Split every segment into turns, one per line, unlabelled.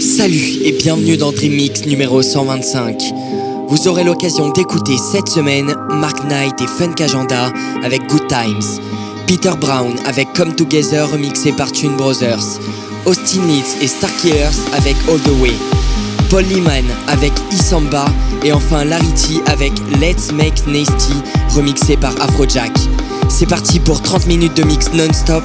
Salut et bienvenue dans Dream Mix numéro 125. Vous aurez l'occasion d'écouter cette semaine Mark Knight et Funk Agenda avec Good Times, Peter Brown avec Come Together remixé par Tune Brothers, Austin Leeds et Starkillers avec All the Way, Paul Liman avec Isamba et enfin Larity avec Let's Make Nasty remixé par Afrojack. C'est parti pour 30 minutes de mix non-stop.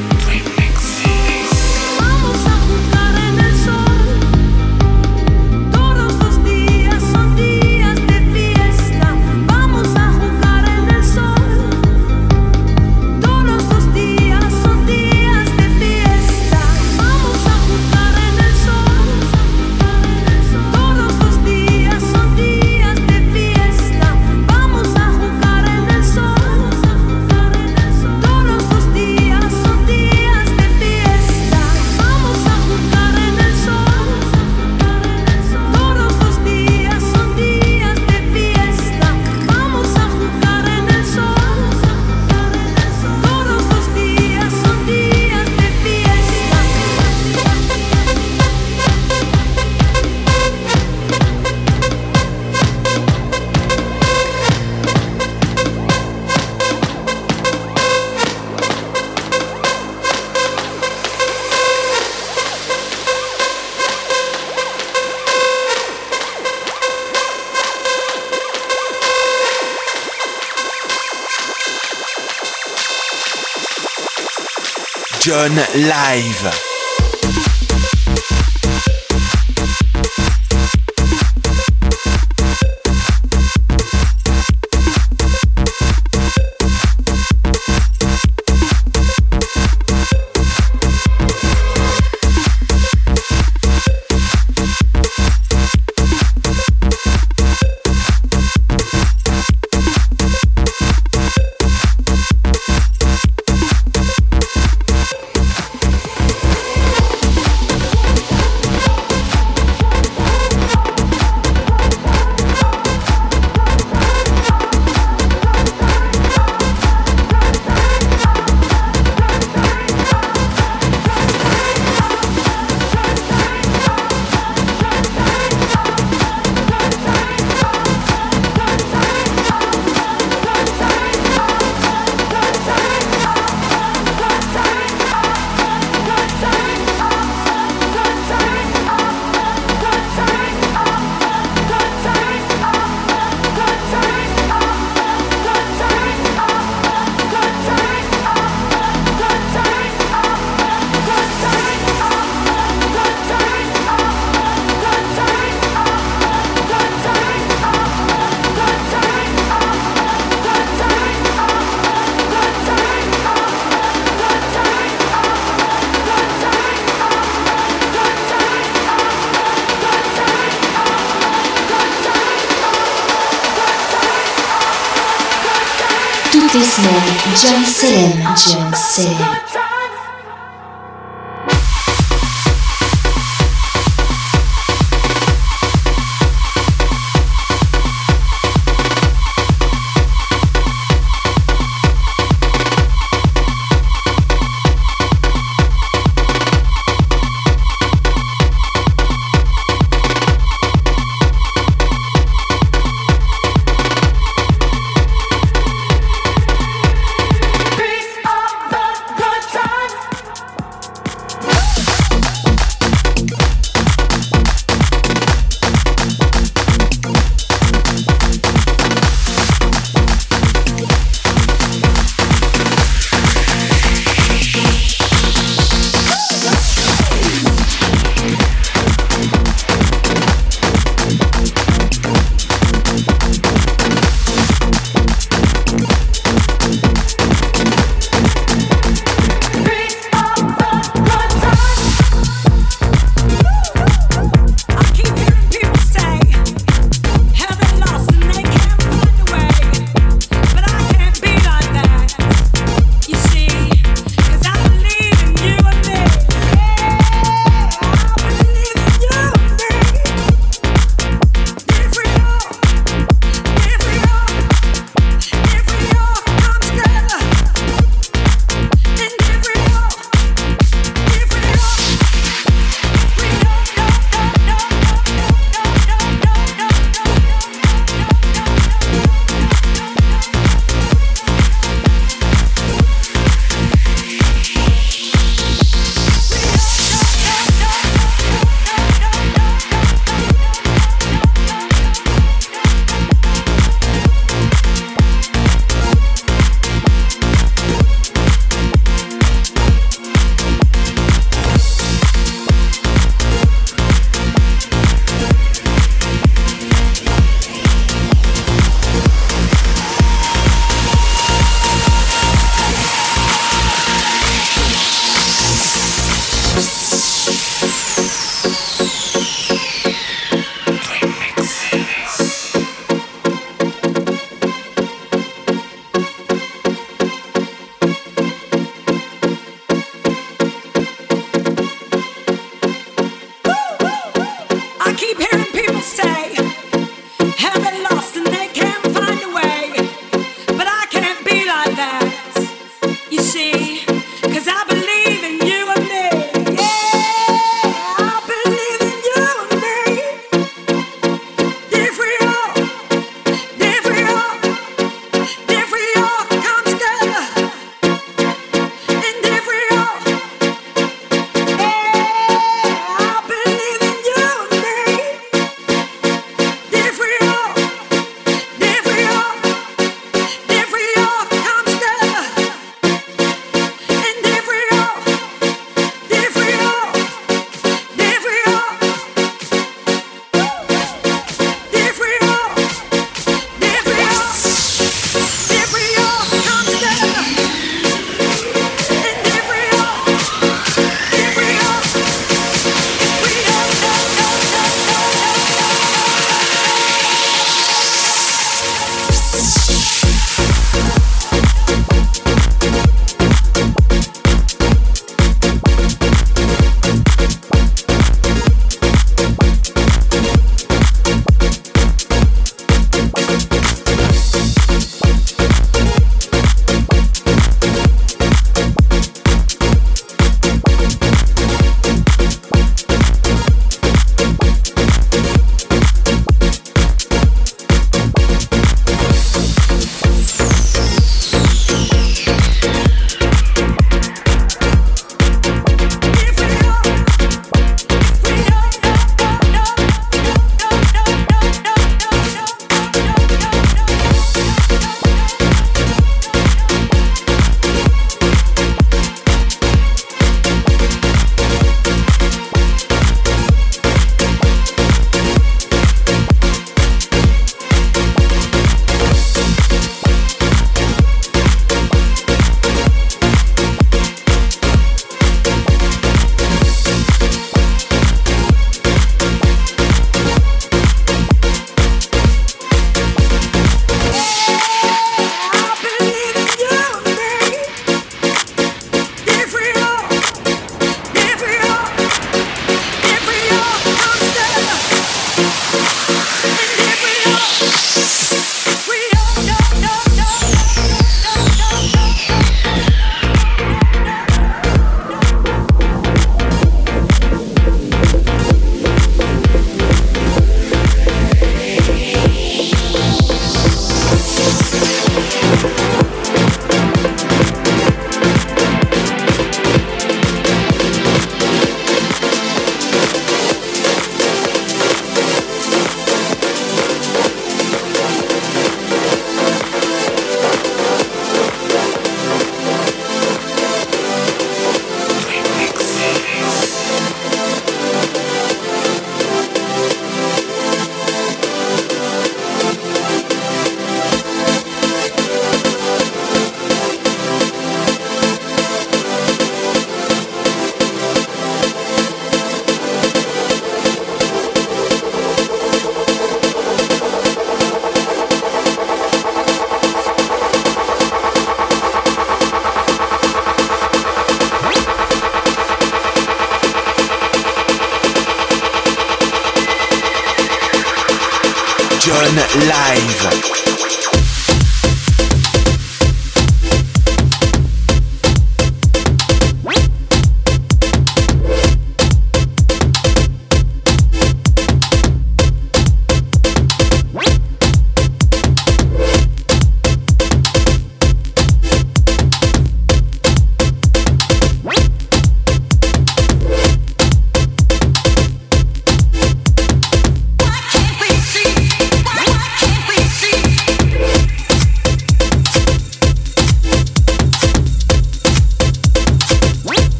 Live.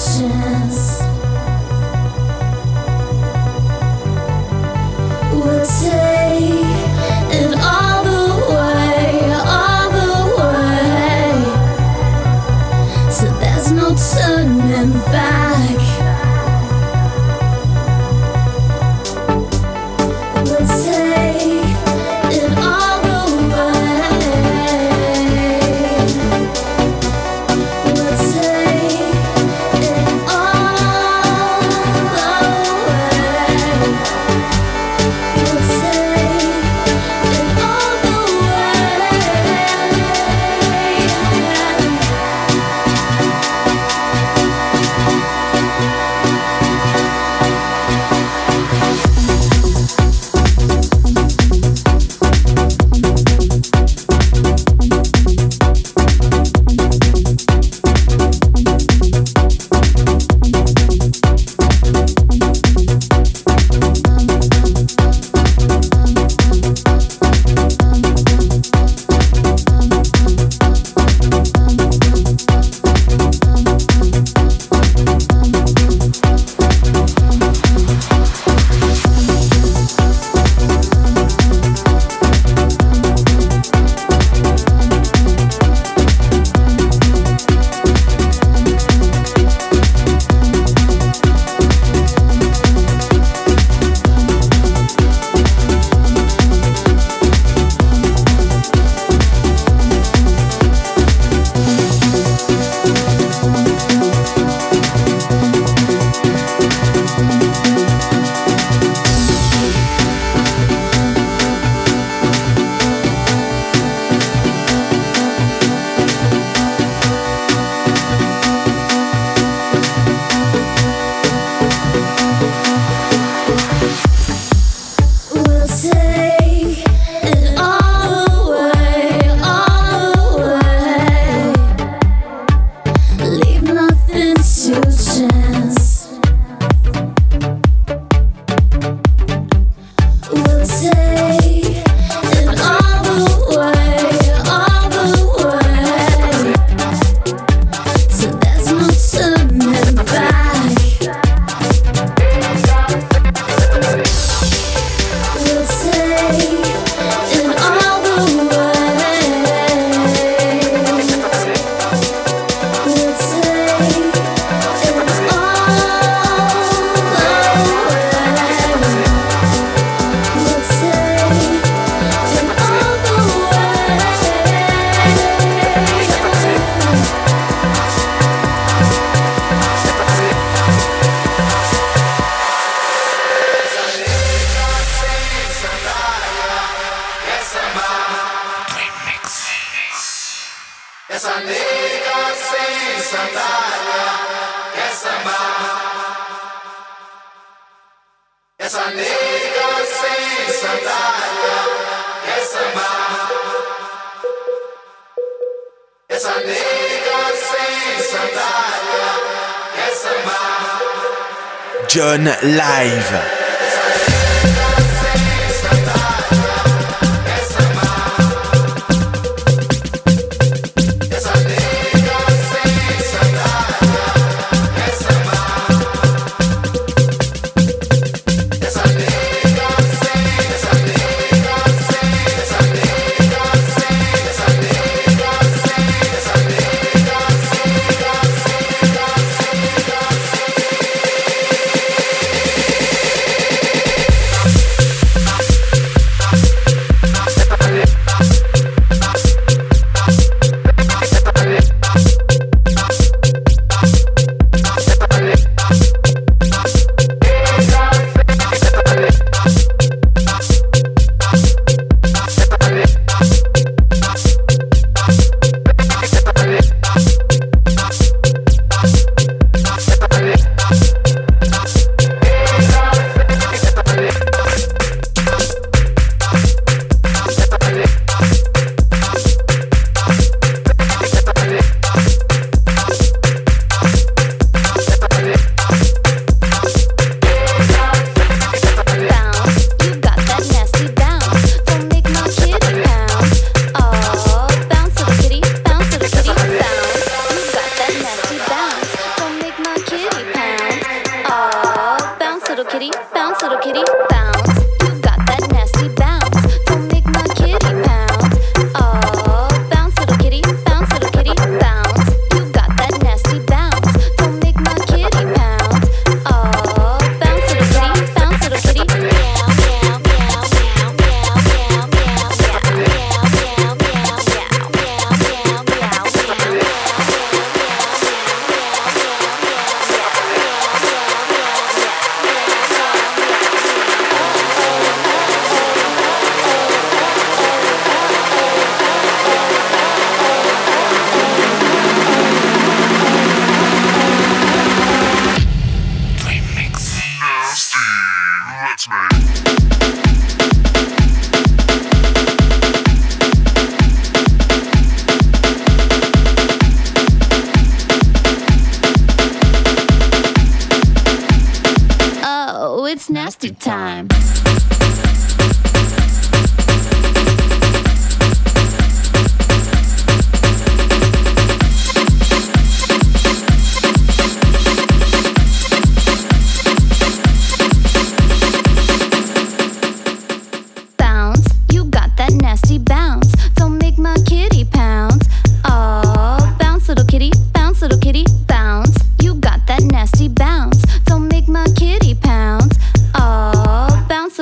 conscience.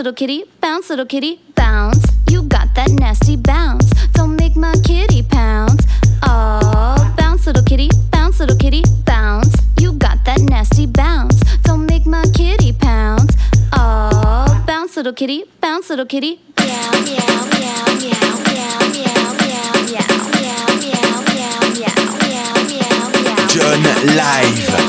Little
kitty, bounce.
Little kitty, bounce. You got that nasty bounce. Don't make my kitty pounce. Oh, bounce, little kitty, bounce, little kitty, bounce. You got that nasty bounce. Don't make my kitty pounce. Oh, bounce, little kitty, bounce, little kitty. Meow, meow, meow, meow, meow, meow, meow, meow, meow, meow, meow, meow, meow,
Live.